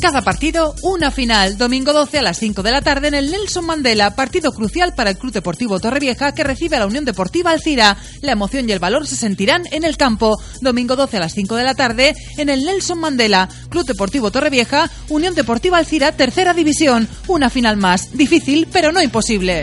Cada partido, una final. Domingo 12 a las 5 de la tarde en el Nelson Mandela, partido crucial para el Club Deportivo Torrevieja que recibe a la Unión Deportiva Alcira. La emoción y el valor se sentirán en el campo. Domingo 12 a las 5 de la tarde en el Nelson Mandela, Club Deportivo Torrevieja, Unión Deportiva Alcira, tercera división. Una final más. Difícil, pero no imposible.